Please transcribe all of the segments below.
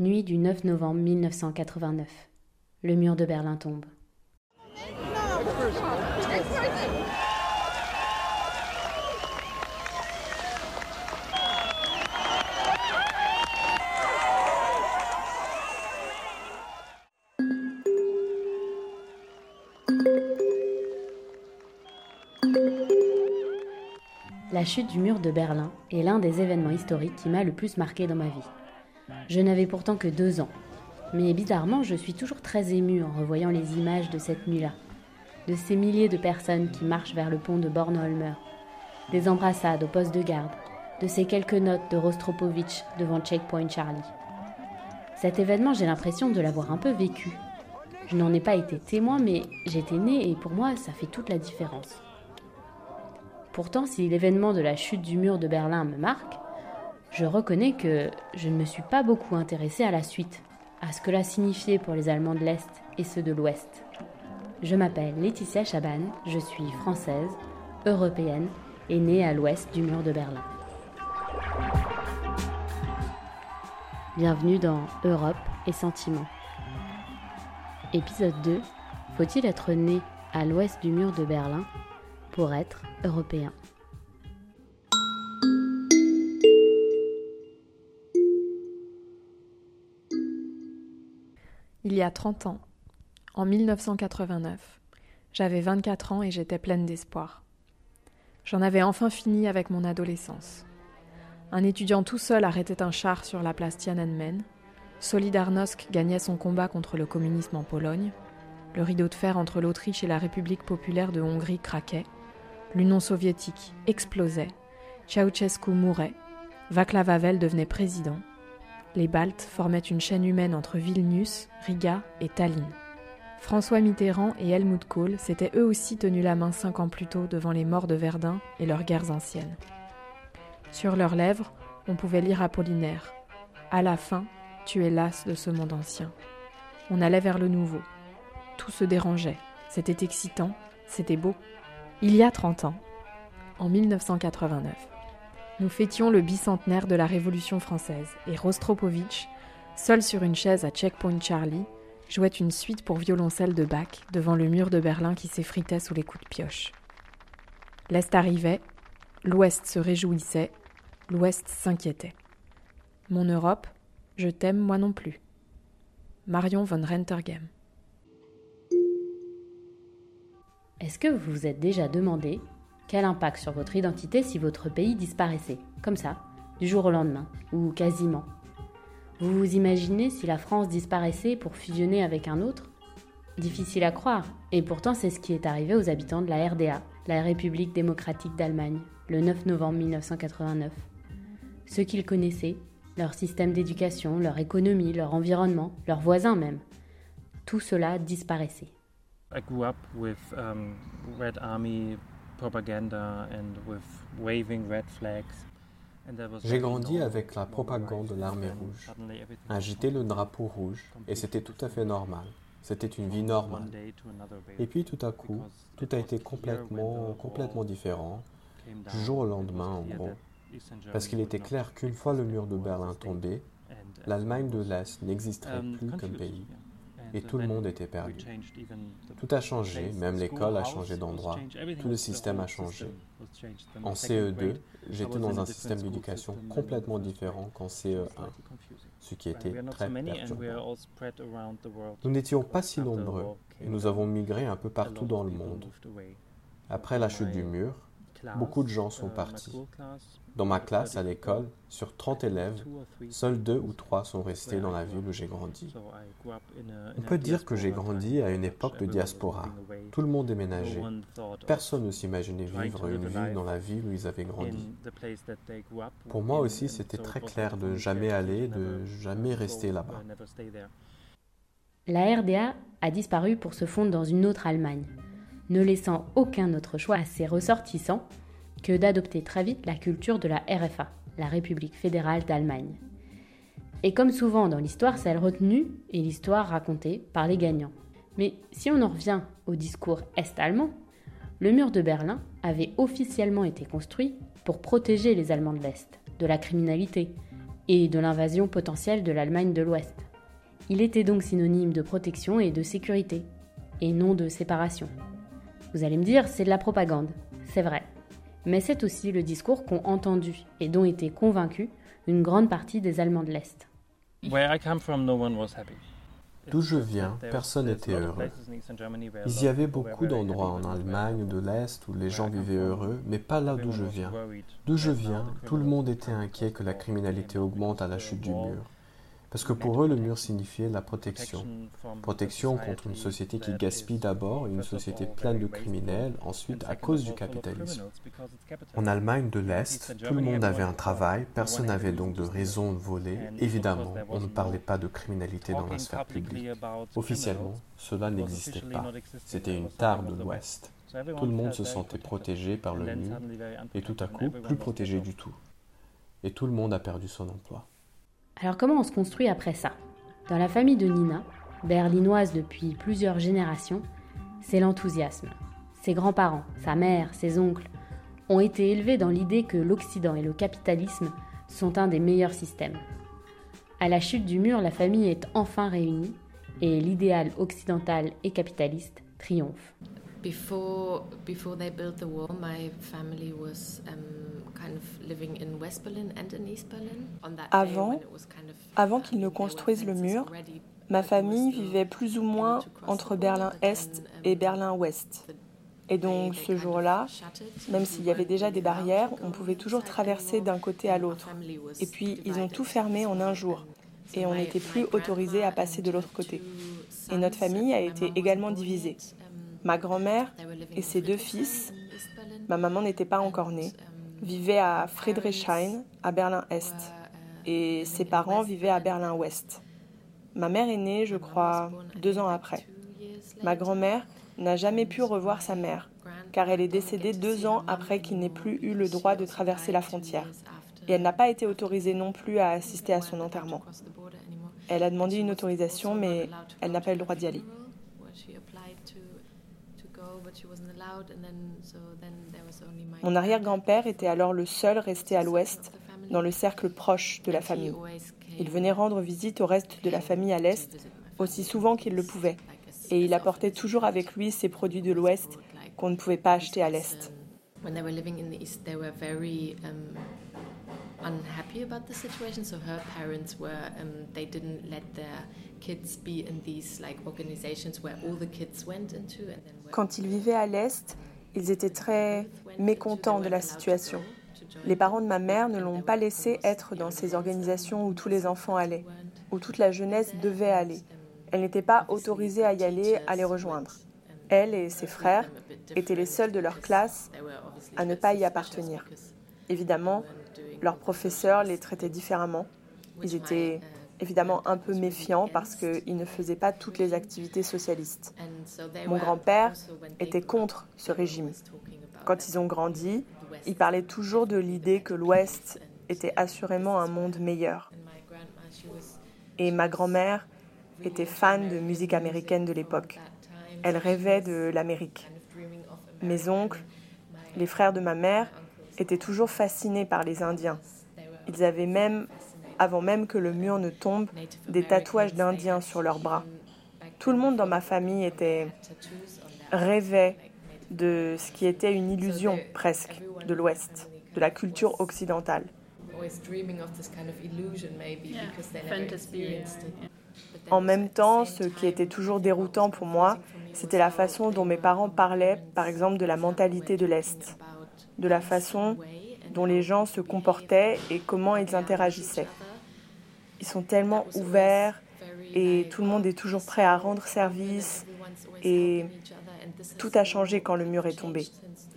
Nuit du 9 novembre 1989. Le mur de Berlin tombe. La chute du mur de Berlin est l'un des événements historiques qui m'a le plus marqué dans ma vie. Je n'avais pourtant que deux ans, mais bizarrement je suis toujours très émue en revoyant les images de cette nuit-là, de ces milliers de personnes qui marchent vers le pont de Bornholmer, des embrassades au poste de garde, de ces quelques notes de Rostropovitch devant Checkpoint Charlie. Cet événement, j'ai l'impression de l'avoir un peu vécu. Je n'en ai pas été témoin, mais j'étais née et pour moi, ça fait toute la différence. Pourtant, si l'événement de la chute du mur de Berlin me marque, je reconnais que je ne me suis pas beaucoup intéressée à la suite, à ce que cela signifiait pour les Allemands de l'Est et ceux de l'Ouest. Je m'appelle Laetitia Chaban, je suis française, européenne et née à l'ouest du mur de Berlin. Bienvenue dans Europe et Sentiments. Épisode 2 Faut-il être né à l'ouest du mur de Berlin pour être européen? Y a 30 ans, en 1989, j'avais 24 ans et j'étais pleine d'espoir. J'en avais enfin fini avec mon adolescence. Un étudiant tout seul arrêtait un char sur la place Tiananmen. Solidarnosc gagnait son combat contre le communisme en Pologne. Le rideau de fer entre l'Autriche et la République populaire de Hongrie craquait. L'Union soviétique explosait, Ceausescu mourait, Václav Havel devenait président. Les Baltes formaient une chaîne humaine entre Vilnius, Riga et Tallinn. François Mitterrand et Helmut Kohl s'étaient eux aussi tenus la main cinq ans plus tôt devant les morts de Verdun et leurs guerres anciennes. Sur leurs lèvres, on pouvait lire Apollinaire. À la fin, tu es las de ce monde ancien. On allait vers le nouveau. Tout se dérangeait. C'était excitant, c'était beau. Il y a 30 ans, en 1989, nous fêtions le bicentenaire de la Révolution française et Rostropovitch, seul sur une chaise à Checkpoint Charlie, jouait une suite pour violoncelle de Bach devant le mur de Berlin qui s'effritait sous les coups de pioche. L'Est arrivait, l'Ouest se réjouissait, l'Ouest s'inquiétait. Mon Europe, je t'aime moi non plus. Marion von Rentergem. Est-ce que vous vous êtes déjà demandé quel impact sur votre identité si votre pays disparaissait, comme ça, du jour au lendemain, ou quasiment? Vous vous imaginez si la France disparaissait pour fusionner avec un autre? Difficile à croire, et pourtant c'est ce qui est arrivé aux habitants de la RDA, la République démocratique d'Allemagne, le 9 novembre 1989. Ceux qu'ils connaissaient, leur système d'éducation, leur économie, leur environnement, leurs voisins même, tout cela disparaissait. I grew up with um, Red Army propaganda and with waving red flags. J'ai grandi avec la propagande de l'armée rouge, agiter le drapeau rouge, et c'était tout à fait normal. C'était une vie normale. Et puis tout à coup, tout a été complètement, complètement différent, du jour au lendemain en gros, parce qu'il était clair qu'une fois le mur de Berlin tombé, l'Allemagne de l'Est n'existerait um, plus comme pays et tout le monde était perdu. Tout a changé, même l'école a changé d'endroit, tout le système a changé. En CE2, j'étais dans un système d'éducation complètement différent qu'en CE1, ce qui était très perturbant. Nous n'étions pas si nombreux et nous avons migré un peu partout dans le monde. Après la chute du mur, beaucoup de gens sont partis. Dans ma classe à l'école, sur 30 élèves, seuls deux ou trois sont restés dans la ville où j'ai grandi. On peut dire que j'ai grandi à une époque de diaspora. Tout le monde déménageait. Personne ne s'imaginait vivre une vie dans la ville où ils avaient grandi. Pour moi aussi, c'était très clair de jamais aller, de jamais rester là-bas. La RDA a disparu pour se fondre dans une autre Allemagne, ne laissant aucun autre choix à ses ressortissants que d'adopter très vite la culture de la RFA, la République fédérale d'Allemagne. Et comme souvent dans l'histoire, celle retenue et l'histoire racontée par les gagnants. Mais si on en revient au discours est-allemand, le mur de Berlin avait officiellement été construit pour protéger les Allemands de l'Est de la criminalité et de l'invasion potentielle de l'Allemagne de l'Ouest. Il était donc synonyme de protection et de sécurité, et non de séparation. Vous allez me dire, c'est de la propagande, c'est vrai. Mais c'est aussi le discours qu'ont entendu et dont étaient convaincus une grande partie des Allemands de l'Est. D'où je viens, personne n'était heureux. Il y avait beaucoup d'endroits en Allemagne de l'Est où les gens vivaient heureux, mais pas là d'où je viens. D'où je viens, tout le monde était inquiet que la criminalité augmente à la chute du mur. Parce que pour eux, le mur signifiait la protection. Protection contre une société qui gaspille d'abord une société pleine de criminels ensuite à cause du capitalisme. En Allemagne de l'Est, tout le monde avait un travail, personne n'avait donc de raison de voler. Évidemment, on ne parlait pas de criminalité dans la sphère publique. Officiellement, cela n'existait pas. C'était une tare de l'Ouest. Tout le monde se sentait protégé par le mur et tout à coup plus protégé du tout. Et tout le monde a perdu son emploi. Alors comment on se construit après ça? Dans la famille de Nina, berlinoise depuis plusieurs générations, c'est l'enthousiasme. Ses grands-parents, sa mère, ses oncles ont été élevés dans l'idée que l'Occident et le capitalisme sont un des meilleurs systèmes. À la chute du mur, la famille est enfin réunie et l'idéal occidental et capitaliste triomphe. Avant, avant qu'ils ne construisent le mur, ma famille vivait plus ou moins entre Berlin-Est et um, Berlin-Ouest. Et donc ce jour-là, même s'il y avait déjà des barrières, on pouvait toujours traverser d'un côté à l'autre. Et puis ils ont tout fermé en un jour. Et on n'était plus autorisé à passer de l'autre côté. Et notre famille a été également divisée. Ma grand-mère et ses deux fils, ma maman n'était pas encore née, vivaient à Friedrichshain, à Berlin-Est, et ses parents vivaient à Berlin-Ouest. Ma mère est née, je crois, deux ans après. Ma grand-mère n'a jamais pu revoir sa mère, car elle est décédée deux ans après qu'il n'ait plus eu le droit de traverser la frontière. Et elle n'a pas été autorisée non plus à assister à son enterrement. Elle a demandé une autorisation, mais elle n'a pas eu le droit d'y aller. Mon arrière-grand-père était alors le seul resté à l'ouest, dans le cercle proche de la famille. Il venait rendre visite au reste de la famille à l'est, aussi souvent qu'il le pouvait, et il apportait toujours avec lui ces produits de l'ouest qu'on ne pouvait pas acheter à l'est. Quand ils vivaient à l'Est, ils étaient très mécontents de la situation. Les parents de ma mère ne l'ont pas laissé être dans ces organisations où tous les enfants allaient, où toute la jeunesse devait aller. Elle n'était pas autorisée à y aller, à les rejoindre. Elle et ses frères étaient les seuls de leur classe à ne pas y appartenir. Évidemment, leurs professeurs les traitaient différemment. Ils étaient évidemment un peu méfiants parce qu'ils ne faisaient pas toutes les activités socialistes. Mon grand-père était contre ce régime. Quand ils ont grandi, ils parlaient toujours de l'idée que l'Ouest était assurément un monde meilleur. Et ma grand-mère était fan de musique américaine de l'époque. Elle rêvait de l'Amérique. Mes oncles, les frères de ma mère, étaient toujours fascinés par les Indiens. Ils avaient même avant même que le mur ne tombe, des tatouages d'indiens sur leurs bras. Tout le monde dans ma famille était rêvait de ce qui était une illusion presque de l'Ouest, de la culture occidentale. En même temps, ce qui était toujours déroutant pour moi, c'était la façon dont mes parents parlaient, par exemple, de la mentalité de l'Est, de la façon dont les gens se comportaient et comment ils interagissaient. Ils sont tellement ouverts et tout le monde est toujours prêt à rendre service et tout a changé quand le mur est tombé.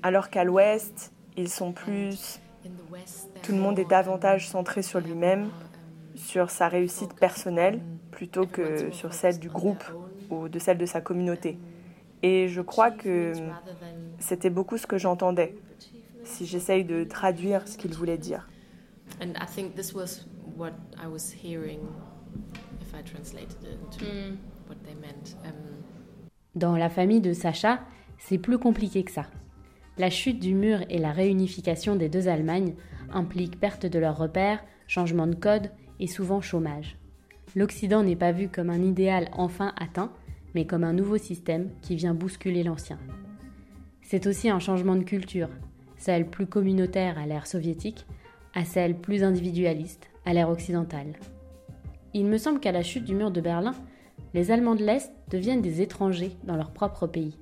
Alors qu'à l'ouest, ils sont plus... Tout le monde est davantage centré sur lui-même, sur sa réussite personnelle, plutôt que sur celle du groupe ou de celle de sa communauté. Et je crois que c'était beaucoup ce que j'entendais, si j'essaye de traduire ce qu'il voulait dire. Dans la famille de Sacha, c'est plus compliqué que ça. La chute du mur et la réunification des deux Allemagnes impliquent perte de leurs repères, changement de code et souvent chômage. L'Occident n'est pas vu comme un idéal enfin atteint, mais comme un nouveau système qui vient bousculer l'ancien. C'est aussi un changement de culture, celle plus communautaire à l'ère soviétique, à celle plus individualiste à l'ère occidentale. Il me semble qu'à la chute du mur de Berlin, les Allemands de l'Est deviennent des étrangers dans leur propre pays.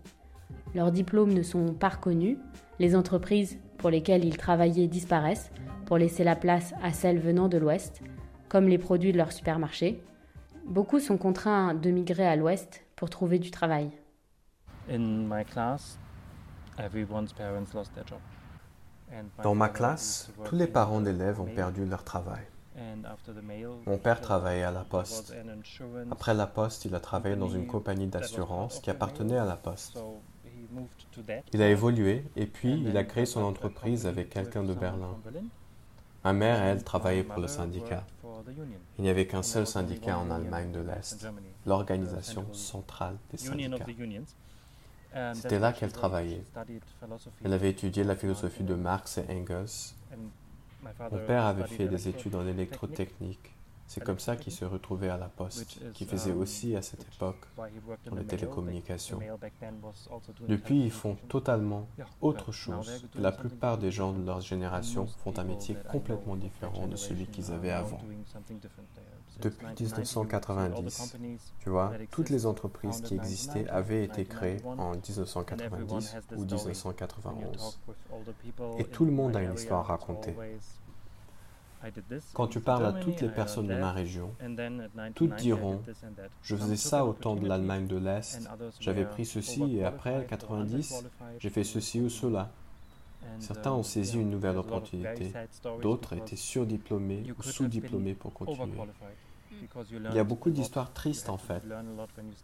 Leurs diplômes ne sont pas reconnus, les entreprises pour lesquelles ils travaillaient disparaissent pour laisser la place à celles venant de l'Ouest, comme les produits de leur supermarché. Beaucoup sont contraints de migrer à l'Ouest pour trouver du travail. Dans ma classe, tous les parents d'élèves ont perdu leur travail. Mon père travaillait à la poste. Après la poste, il a travaillé dans une compagnie d'assurance qui appartenait à la poste. Il a évolué et puis il a créé son entreprise avec quelqu'un de Berlin. Ma mère, elle, travaillait pour le syndicat. Il n'y avait qu'un seul syndicat en Allemagne de l'Est, l'organisation centrale des syndicats. C'était là qu'elle travaillait. Elle avait étudié la philosophie de Marx et Engels. Mon père avait fait des études en électrotechnique. C'est comme ça qu'il se retrouvait à la poste, qui faisait aussi à cette époque dans les télécommunications. Depuis, ils font totalement autre chose. La plupart des gens de leur génération font un métier complètement différent de celui qu'ils avaient avant. Depuis 1990, tu vois, toutes les entreprises qui existaient avaient été créées en 1990 ou 1991. Et tout le monde a une histoire à raconter. Quand tu parles à toutes les personnes de ma région, toutes diront Je faisais ça au temps de l'Allemagne de l'Est, j'avais pris ceci et après 90, j'ai fait ceci ou cela. Certains ont saisi une nouvelle opportunité, d'autres étaient surdiplômés ou sous-diplômés pour continuer. Il y a beaucoup d'histoires tristes en fait,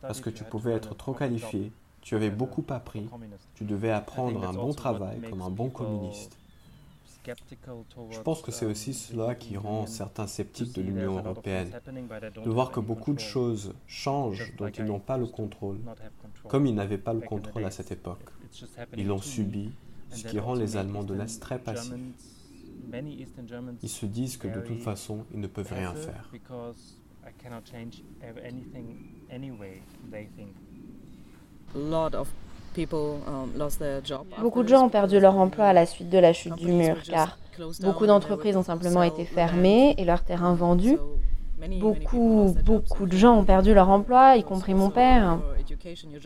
parce que tu pouvais être trop qualifié, tu avais beaucoup appris, tu devais apprendre un bon travail comme un bon communiste. Je pense que c'est aussi cela qui rend certains sceptiques de l'Union européenne, de voir que beaucoup de choses changent dont ils n'ont pas le contrôle, comme ils n'avaient pas le contrôle à cette époque. Ils l'ont subi, ce qui rend les Allemands de l'Est très passifs. Ils se disent que de toute façon, ils ne peuvent rien faire. Um, beaucoup de gens ont perdu leur emploi à la suite de la chute du mur, car beaucoup d'entreprises ont simplement été fermées et leurs terrains vendus. Beaucoup, beaucoup de gens ont perdu leur emploi, y compris mon père.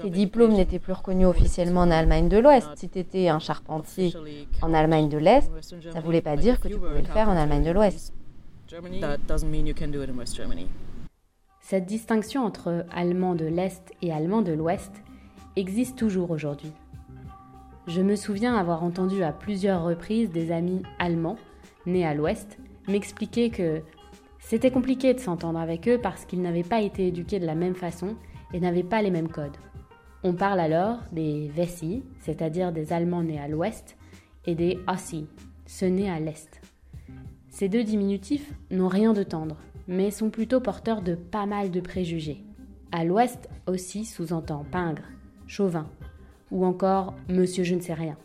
Tes diplômes n'étaient plus reconnus officiellement en Allemagne de l'Ouest. Si tu étais un charpentier en Allemagne de l'Est, ça ne voulait pas dire que tu pouvais le faire en Allemagne de l'Ouest. Cette distinction entre allemand de l'Est et allemand de l'Ouest existe toujours aujourd'hui. Je me souviens avoir entendu à plusieurs reprises des amis allemands, nés à l'Ouest, m'expliquer que c'était compliqué de s'entendre avec eux parce qu'ils n'avaient pas été éduqués de la même façon et n'avaient pas les mêmes codes. On parle alors des Wessi, c'est-à-dire des Allemands nés à l'ouest, et des Ossi, ceux nés à l'est. Ces deux diminutifs n'ont rien de tendre, mais sont plutôt porteurs de pas mal de préjugés. À l'ouest aussi sous-entend pingre, chauvin, ou encore monsieur je ne sais rien.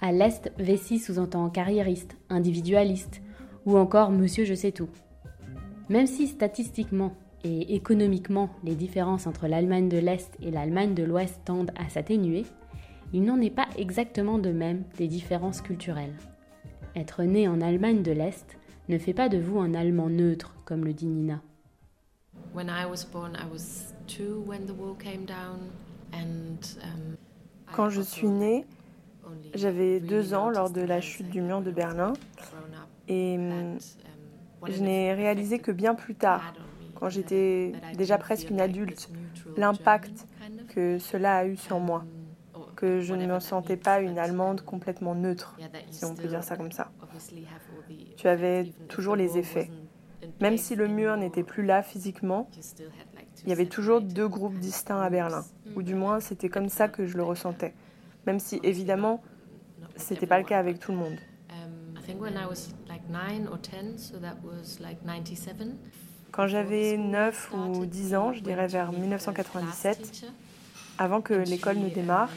À l'est, Vessi sous-entend carriériste, individualiste, ou encore monsieur je sais tout. Même si statistiquement et économiquement les différences entre l'Allemagne de l'Est et l'Allemagne de l'Ouest tendent à s'atténuer, il n'en est pas exactement de même des différences culturelles. Être né en Allemagne de l'Est ne fait pas de vous un Allemand neutre, comme le dit Nina. Quand je suis née, j'avais deux ans lors de la chute du mur de Berlin et hum, um, je n'ai réalisé que bien plus tard, quand j'étais déjà presque une adulte, l'impact que cela a eu sur moi, um, que je ne me sentais pas une Allemande complètement neutre, si on peut dire ça comme ça. Tu avais toujours les effets. Même si le mur n'était plus là physiquement, il y avait toujours deux groupes distincts à Berlin, ou du moins c'était comme ça que je le ressentais, même si évidemment c'était pas le cas avec tout le monde. Quand j'avais 9 ou 10 ans, je dirais vers 1997, avant que l'école ne démarre,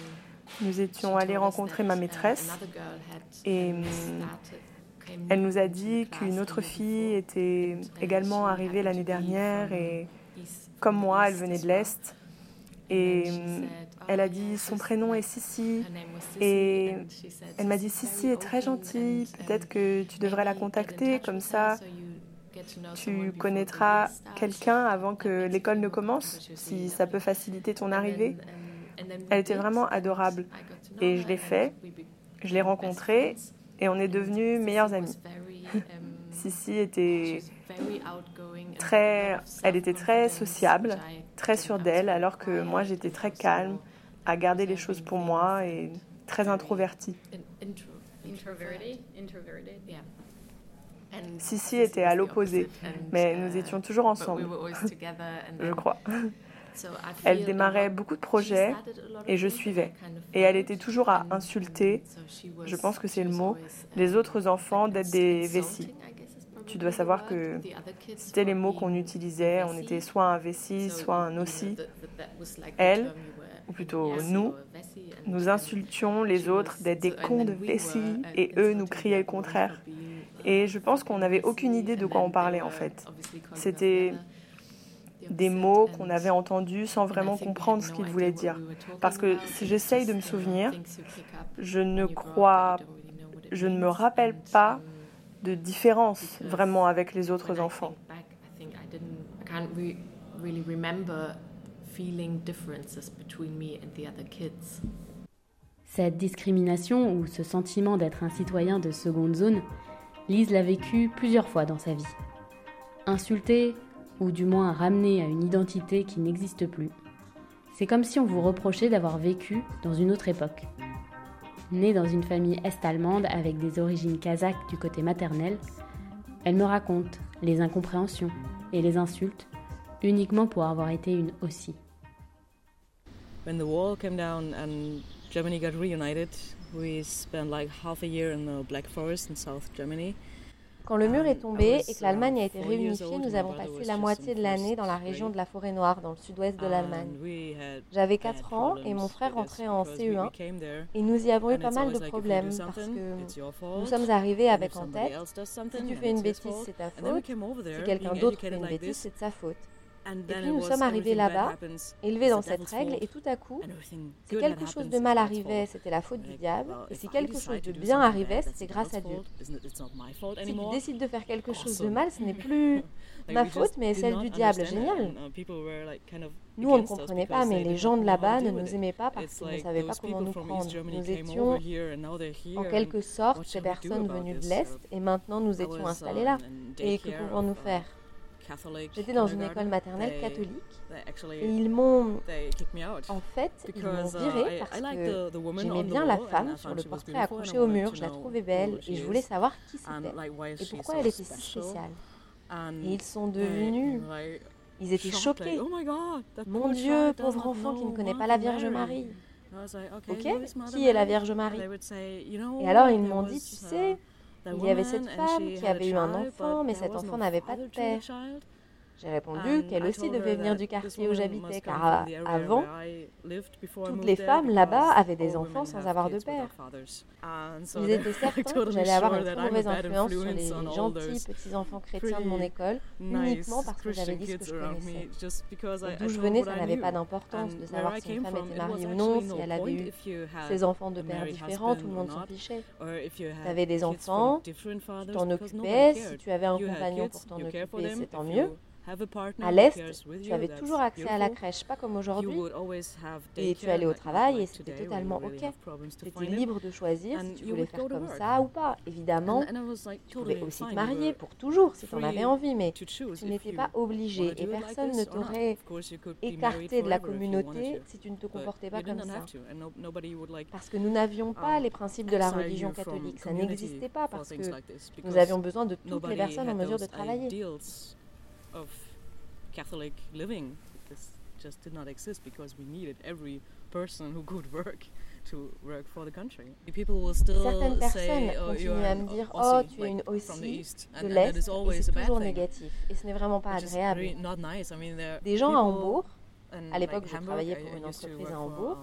nous étions allés rencontrer ma maîtresse et hum, Elle nous a dit qu'une autre fille était également arrivée l'année dernière et comme moi, elle venait de l'Est. Et elle a dit son prénom est Sissi. Et elle m'a dit Sissi est très gentille, peut-être que tu devrais la contacter, comme ça tu connaîtras quelqu'un avant que l'école ne commence, si ça peut faciliter ton arrivée. Elle était vraiment adorable. Et je l'ai fait, je l'ai rencontrée et on est devenus meilleurs amis. Sissi était très, elle était très sociable, très sûre d'elle, alors que moi j'étais très calme, à garder les choses pour moi et très introvertie. Sissi était à l'opposé, mais nous étions toujours ensemble, je crois. Elle démarrait beaucoup de projets et je suivais. Et elle était toujours à insulter, je pense que c'est le mot, les autres enfants d'être des vessies. Tu dois savoir que c'était les mots qu'on utilisait. On était soit un vessie, soit un aussi. Elle, ou plutôt nous, nous insultions les autres d'être des cons de vessie et eux nous criaient le contraire. Et je pense qu'on n'avait aucune idée de quoi on parlait en fait. C'était des mots qu'on avait entendus sans vraiment comprendre ce qu'ils voulaient dire. Parce que si j'essaye de me souvenir, je ne crois, je ne me rappelle pas de différence vraiment avec les autres enfants. Cette discrimination ou ce sentiment d'être un citoyen de seconde zone, Lise l'a vécu plusieurs fois dans sa vie. Insultée, ou du moins ramenée à une identité qui n'existe plus. C'est comme si on vous reprochait d'avoir vécu dans une autre époque. Née dans une famille est-allemande avec des origines kazakhs du côté maternel, elle me raconte les incompréhensions et les insultes uniquement pour avoir été une aussi. When the wall came down and Germany got reunited, we spent like half a year in the Black Forest in South Germany. Quand le mur est tombé et que l'Allemagne a été réunifiée, nous avons passé la moitié de l'année dans la région de la Forêt Noire, dans le sud-ouest de l'Allemagne. J'avais 4 ans et mon frère rentrait en CE1 et nous y avons eu pas mal de problèmes parce que nous sommes arrivés avec en tête, si tu fais une bêtise, c'est ta faute, si quelqu'un d'autre fait une bêtise, c'est de sa faute. Et puis nous sommes arrivés là-bas, élevés dans cette règle, et tout à coup, si quelque chose de mal arrivait, c'était la faute du diable, et si quelque chose de bien arrivait, c'était grâce à Dieu. Si tu décides de faire quelque chose de mal, ce n'est plus ma faute, mais celle du diable. Génial. Nous, on ne comprenait pas, mais les gens de là-bas ne nous aimaient pas parce qu'ils ne savaient pas comment nous prendre. Nous étions en quelque sorte ces personnes venues de l'Est, et maintenant nous étions installés là. Et que pouvons-nous faire J'étais dans une école maternelle catholique. et ils m'ont, en fait, ils m'ont viré parce que j'aimais bien la femme sur le portrait accroché au mur. Je la trouvais belle et je voulais savoir qui c'était. et pourquoi elle était si spéciale? Et ils sont devenus, ils étaient choqués. Oh Mon Dieu, pauvre enfant qui ne connaît pas la Vierge Marie. Ok, qui est la Vierge Marie? Et alors ils m'ont dit, tu sais, il y avait cette femme qui avait eu un enfant, mais cet enfant n'avait pas de père. J'ai répondu qu'elle aussi devait venir du quartier où j'habitais, car avant, toutes les femmes là-bas avaient des enfants sans avoir de père. Ils étaient certains que j'allais avoir une très mauvaise influence sur les gentils petits-enfants chrétiens de mon école, uniquement parce que j'avais dit ce que je connaissais. D'où je venais, ça n'avait pas d'importance de savoir si une femme était mariée ou non, si elle avait eu ses enfants de pères différents, tout le monde s'en fichait. Tu avais des enfants, tu t'en occupais, si tu avais un compagnon pour t'en occuper, c'est tant mieux. À l'Est, tu avais toujours accès à la crèche, pas comme aujourd'hui. Et tu allais au travail et c'était totalement OK. Tu étais libre de choisir si tu voulais faire comme ça ou pas. Évidemment, tu pouvais aussi te marier pour toujours si tu en avais envie, mais tu n'étais pas obligé et personne ne t'aurait écarté de la communauté si tu ne te comportais pas comme ça. Parce que nous n'avions pas um, les principes de la religion catholique. Ça n'existait pas parce que nous avions besoin de toutes les personnes en mesure de travailler of Catholic living. Because just did not exist because we needed every person who could work to work for the country. People will still Certaines personnes say, oh, continuent à me dire oh tu es une aussi de l'Est et c'est toujours négatif et ce n'est vraiment pas agréable. Des gens à Hambourg, à l'époque je travaillais pour une entreprise à Hambourg,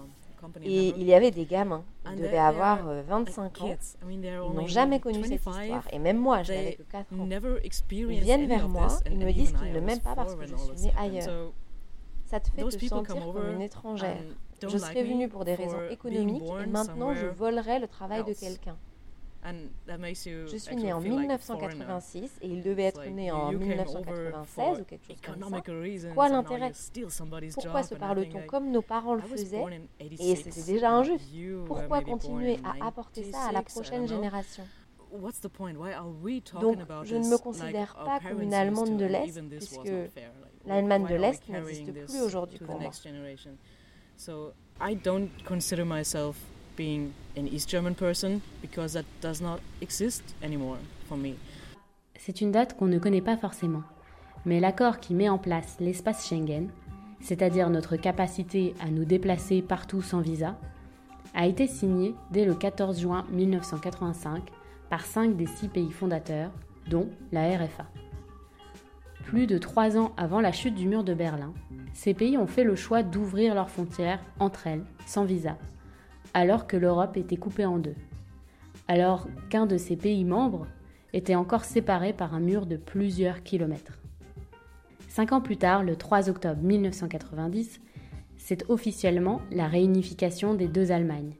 Et il y avait des gamins. Ils devaient avoir 25 ans. Ils n'ont jamais connu cette histoire. Et même moi, je n'avais que 4 ans. Ils viennent vers moi, ils me disent qu'ils ne m'aiment pas parce que je suis née ailleurs. Ça te fait te sentir comme une étrangère. Je serais venue pour des raisons économiques et maintenant je volerais le travail de quelqu'un. Je suis née en 1986 et il devait être né en 1996 ou quelque chose comme ça. Quoi l'intérêt? Pourquoi se parle-t-on comme nos parents le faisaient? Et c'était déjà injuste. Pourquoi continuer à apporter ça à la prochaine génération? Donc, je ne me considère pas comme une Allemande de l'Est, puisque l'Allemagne de l'Est n'existe plus aujourd'hui pour moi. C'est une date qu'on ne connaît pas forcément, mais l'accord qui met en place l'espace Schengen, c'est-à-dire notre capacité à nous déplacer partout sans visa, a été signé dès le 14 juin 1985 par cinq des six pays fondateurs, dont la RFA. Plus de trois ans avant la chute du mur de Berlin, ces pays ont fait le choix d'ouvrir leurs frontières entre elles, sans visa, alors que l'Europe était coupée en deux. Alors qu'un de ces pays membres était encore séparé par un mur de plusieurs kilomètres. Cinq ans plus tard, le 3 octobre 1990, c'est officiellement la réunification des deux Allemagnes,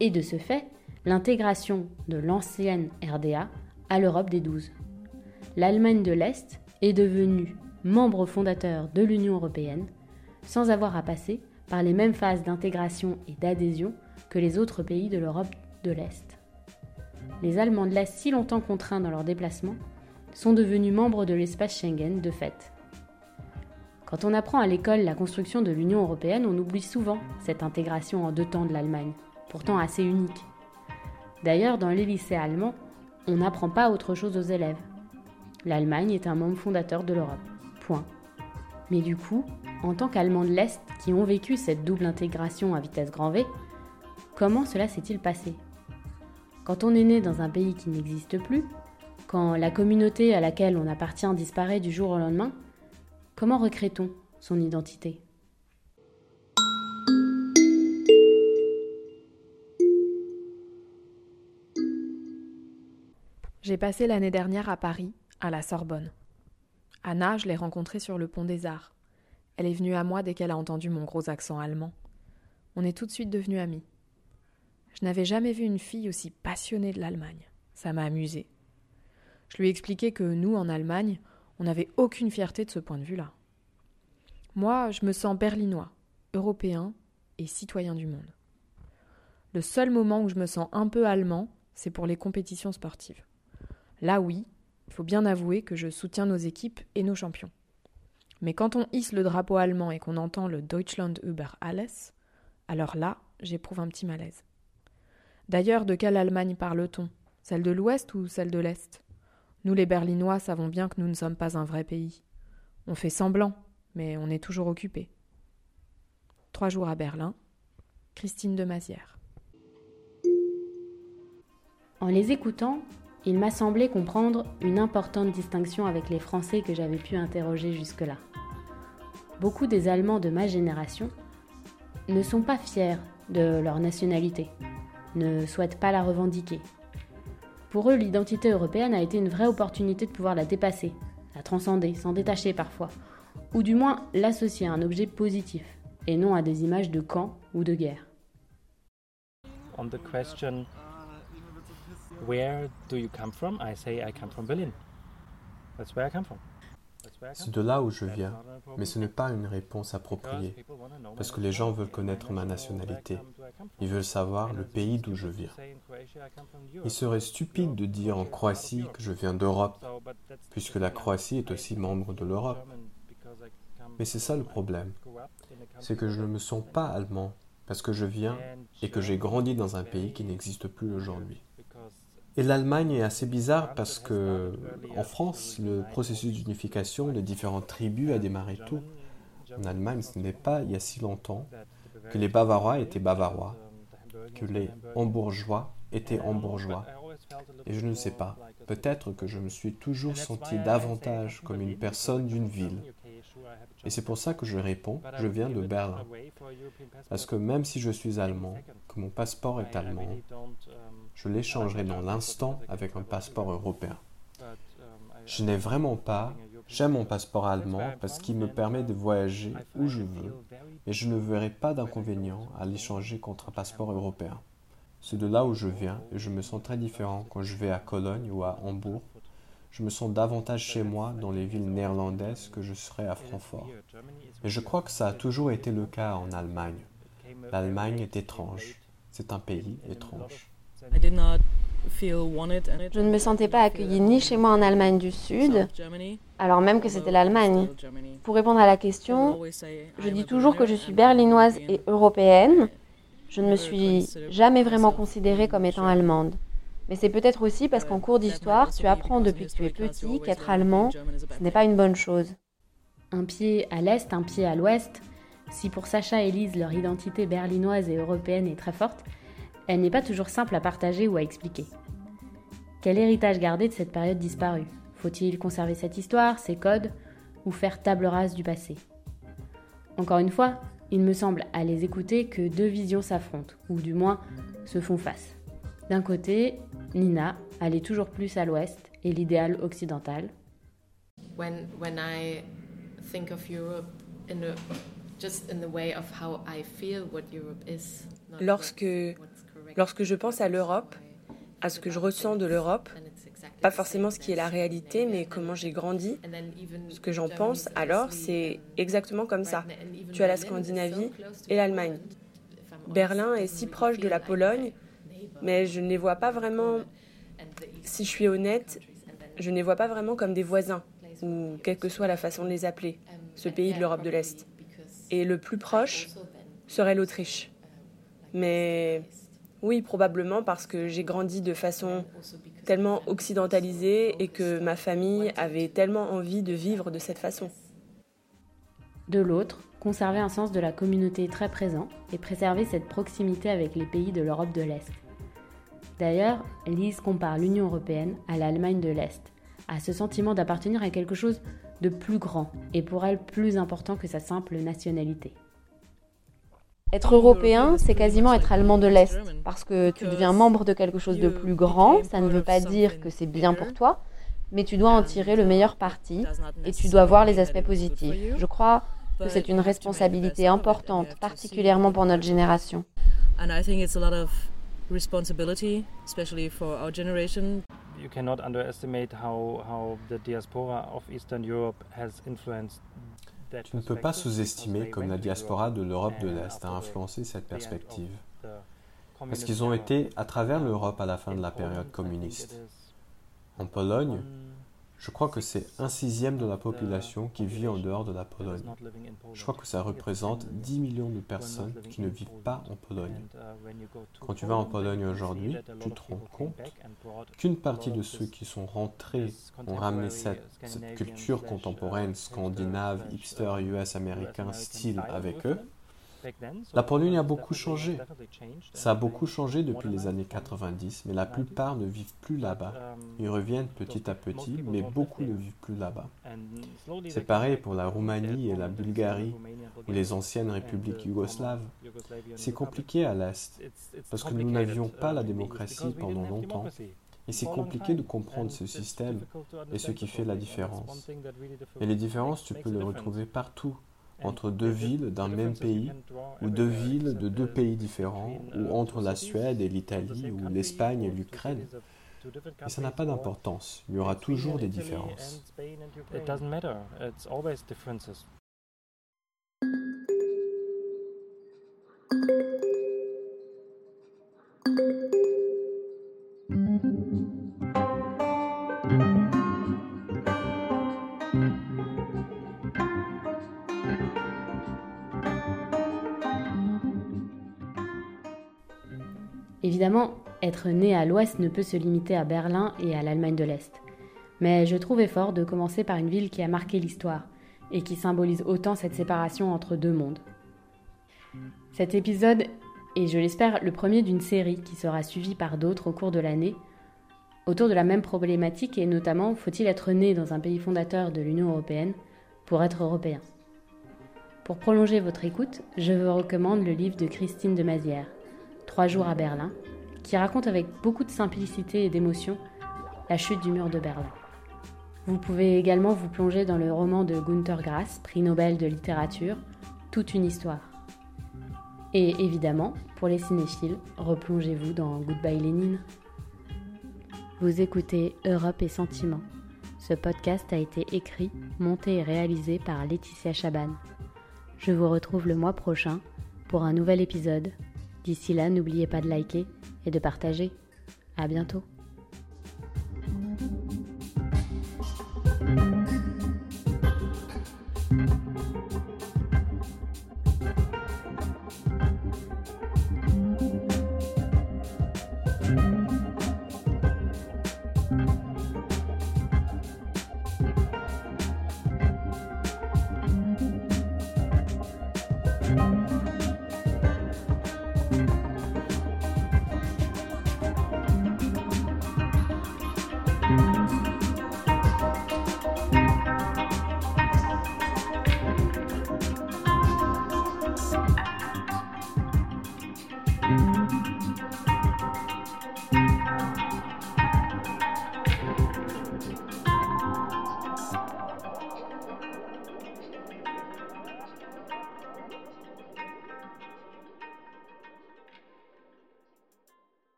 et de ce fait, l'intégration de l'ancienne RDA à l'Europe des douze. L'Allemagne de l'Est est devenue membre fondateur de l'Union européenne sans avoir à passer par les mêmes phases d'intégration et d'adhésion que les autres pays de l'Europe de l'Est. Les Allemands de l'Est, si longtemps contraints dans leurs déplacements, sont devenus membres de l'espace Schengen de fait. Quand on apprend à l'école la construction de l'Union européenne, on oublie souvent cette intégration en deux temps de l'Allemagne, pourtant assez unique. D'ailleurs, dans les lycées allemands, on n'apprend pas autre chose aux élèves. L'Allemagne est un membre fondateur de l'Europe. Point. Mais du coup, en tant qu'Allemands de l'Est qui ont vécu cette double intégration à vitesse grand V, comment cela s'est-il passé? Quand on est né dans un pays qui n'existe plus, quand la communauté à laquelle on appartient disparaît du jour au lendemain, comment recrée-t-on son identité? J'ai passé l'année dernière à Paris, à la Sorbonne. Anna, je l'ai rencontrée sur le pont des Arts. Elle est venue à moi dès qu'elle a entendu mon gros accent allemand. On est tout de suite devenus amis. Je n'avais jamais vu une fille aussi passionnée de l'Allemagne. Ça m'a amusée. Je lui ai expliqué que nous, en Allemagne, on n'avait aucune fierté de ce point de vue-là. Moi, je me sens berlinois, européen et citoyen du monde. Le seul moment où je me sens un peu allemand, c'est pour les compétitions sportives. Là oui, il faut bien avouer que je soutiens nos équipes et nos champions. Mais quand on hisse le drapeau allemand et qu'on entend le Deutschland über alles, alors là, j'éprouve un petit malaise. D'ailleurs, de quelle Allemagne parle-t-on? Celle de l'Ouest ou celle de l'Est? Nous les Berlinois savons bien que nous ne sommes pas un vrai pays. On fait semblant, mais on est toujours occupé. Trois jours à Berlin, Christine de Mazière. En les écoutant, il m'a semblé comprendre une importante distinction avec les Français que j'avais pu interroger jusque-là. Beaucoup des Allemands de ma génération ne sont pas fiers de leur nationalité, ne souhaitent pas la revendiquer. Pour eux, l'identité européenne a été une vraie opportunité de pouvoir la dépasser, la transcender, s'en détacher parfois, ou du moins l'associer à un objet positif, et non à des images de camp ou de guerre. Where do you come from? I say I come from Berlin. That's where I come from. C'est de là où je viens, mais ce n'est pas une réponse appropriée, parce que les gens veulent connaître ma nationalité. Ils veulent savoir le pays d'où je viens. Il serait stupide de dire en Croatie que je viens d'Europe, puisque la Croatie est aussi membre de l'Europe. Mais c'est ça le problème, c'est que je ne me sens pas allemand, parce que je viens et que j'ai grandi dans un pays qui n'existe plus aujourd'hui. Et l'Allemagne est assez bizarre parce que en France, le processus d'unification des différentes tribus a démarré tôt. En Allemagne, ce n'est pas il y a si longtemps que les Bavarois étaient Bavarois, que les Hambourgeois étaient Hambourgeois. Et je ne sais pas, peut-être que je me suis toujours senti davantage comme une personne d'une ville, Et c'est pour ça que je réponds, je viens de Berlin. Parce que même si je suis allemand, que mon passeport est allemand, je l'échangerai dans l'instant avec un passeport européen. Je n'ai vraiment pas, j'aime mon passeport allemand parce qu'il me permet de voyager où je veux, et je ne verrai pas d'inconvénient à l'échanger contre un passeport européen. C'est de là où je viens et je me sens très différent quand je vais à Cologne ou à Hambourg. Je me sens davantage chez moi dans les villes néerlandaises que je serais à Francfort. Et je crois que ça a toujours été le cas en Allemagne. L'Allemagne est étrange. C'est un pays étrange. Je ne me sentais pas accueillie ni chez moi en Allemagne du Sud, alors même que c'était l'Allemagne. Pour répondre à la question, je dis toujours que je suis berlinoise et européenne, je ne me suis jamais vraiment considérée comme étant allemande. Mais c'est peut-être aussi parce qu'en cours d'histoire, tu apprends depuis que tu es petit qu'être allemand, ce n'est pas une bonne chose. Un pied à l'est, un pied à l'ouest. Si pour Sacha et Lise leur identité berlinoise et européenne est très forte, elle n'est pas toujours simple à partager ou à expliquer. Quel héritage garder de cette période disparue? Faut-il conserver cette histoire, ses codes, ou faire table rase du passé? Encore une fois, il me semble à les écouter que deux visions s'affrontent, ou du moins se font face. D'un côté, Nina, allait toujours plus à l'ouest, et l'idéal occidental. Lorsque, lorsque je pense à l'Europe, à ce que je ressens de l'Europe, pas forcément ce qui est la réalité, mais comment j'ai grandi. Ce que j'en pense alors, c'est exactement comme ça. Tu as la Scandinavie et l'Allemagne. Berlin est si proche de la Pologne, mais je ne les vois pas vraiment, si je suis honnête, je ne les vois pas vraiment comme des voisins, ou quelle que soit la façon de les appeler, ce pays de l'Europe de l'Est. Et le plus proche serait l'Autriche. Mais oui, probablement parce que j'ai grandi de façon tellement occidentalisée et que ma famille avait tellement envie de vivre de cette façon. De l'autre, conserver un sens de la communauté très présent et préserver cette proximité avec les pays de l'Europe de l'Est. D'ailleurs, Lise compare l'Union européenne à l'Allemagne de l'Est, à ce sentiment d'appartenir à quelque chose de plus grand et pour elle plus important que sa simple nationalité. Être européen, c'est quasiment être allemand de l'Est, parce que tu deviens membre de quelque chose de plus grand, ça ne veut pas dire que c'est bien pour toi, mais tu dois en tirer le meilleur parti et tu dois voir les aspects positifs. Je crois que c'est une responsabilité importante, particulièrement pour notre génération. You cannot underestimate how, how the diaspora of Eastern Europe has influenced tu ne peux pas sous-estimer comme la diaspora de l'Europe de l'Est a influencé cette perspective. Parce qu'ils ont été à travers l'Europe à la fin de la période communiste. En Pologne, je crois que c'est un sixième de la population qui vit en dehors de la Pologne. Je crois que ça représente 10 millions de personnes qui ne vivent pas en Pologne. Quand tu vas en Pologne aujourd'hui, tu te rends compte qu'une partie de ceux qui sont rentrés ont ramené cette, cette culture contemporaine scandinave, hipster, US américain style avec eux, la Pologne a beaucoup changé. Ça a beaucoup changé depuis les années 90, mais la plupart ne vivent plus là-bas. Ils reviennent petit à petit, mais beaucoup ne vivent plus là-bas. C'est pareil pour la Roumanie et la Bulgarie, ou les anciennes républiques yougoslaves. C'est compliqué à l'Est, parce que nous n'avions pas la démocratie pendant longtemps. Et c'est compliqué de comprendre ce système et ce qui fait la différence. Et les différences, tu peux les retrouver partout entre deux villes d'un même pays, ou deux villes de deux pays différents, ou entre la Suède et l'Italie, ou l'Espagne et l'Ukraine. Et ça n'a pas d'importance, il y aura toujours des différences. Évidemment, être né à l'ouest ne peut se limiter à Berlin et à l'Allemagne de l'Est. Mais je trouvais fort de commencer par une ville qui a marqué l'histoire et qui symbolise autant cette séparation entre deux mondes. Cet épisode est, je l'espère, le premier d'une série qui sera suivie par d'autres au cours de l'année, autour de la même problématique et notamment faut-il être né dans un pays fondateur de l'Union européenne pour être européen? Pour prolonger votre écoute, je vous recommande le livre de Christine de Mazière, Trois jours à Berlin, qui raconte avec beaucoup de simplicité et d'émotion la chute du mur de Berlin. Vous pouvez également vous plonger dans le roman de Günter Grass, prix Nobel de littérature, Toute une histoire. Et évidemment, pour les cinéphiles, replongez-vous dans Goodbye Lénine. Vous écoutez Europe et Sentiments. Ce podcast a été écrit, monté et réalisé par Laetitia Chaban. Je vous retrouve le mois prochain pour un nouvel épisode. D'ici là, n'oubliez pas de liker et de partager. À bientôt.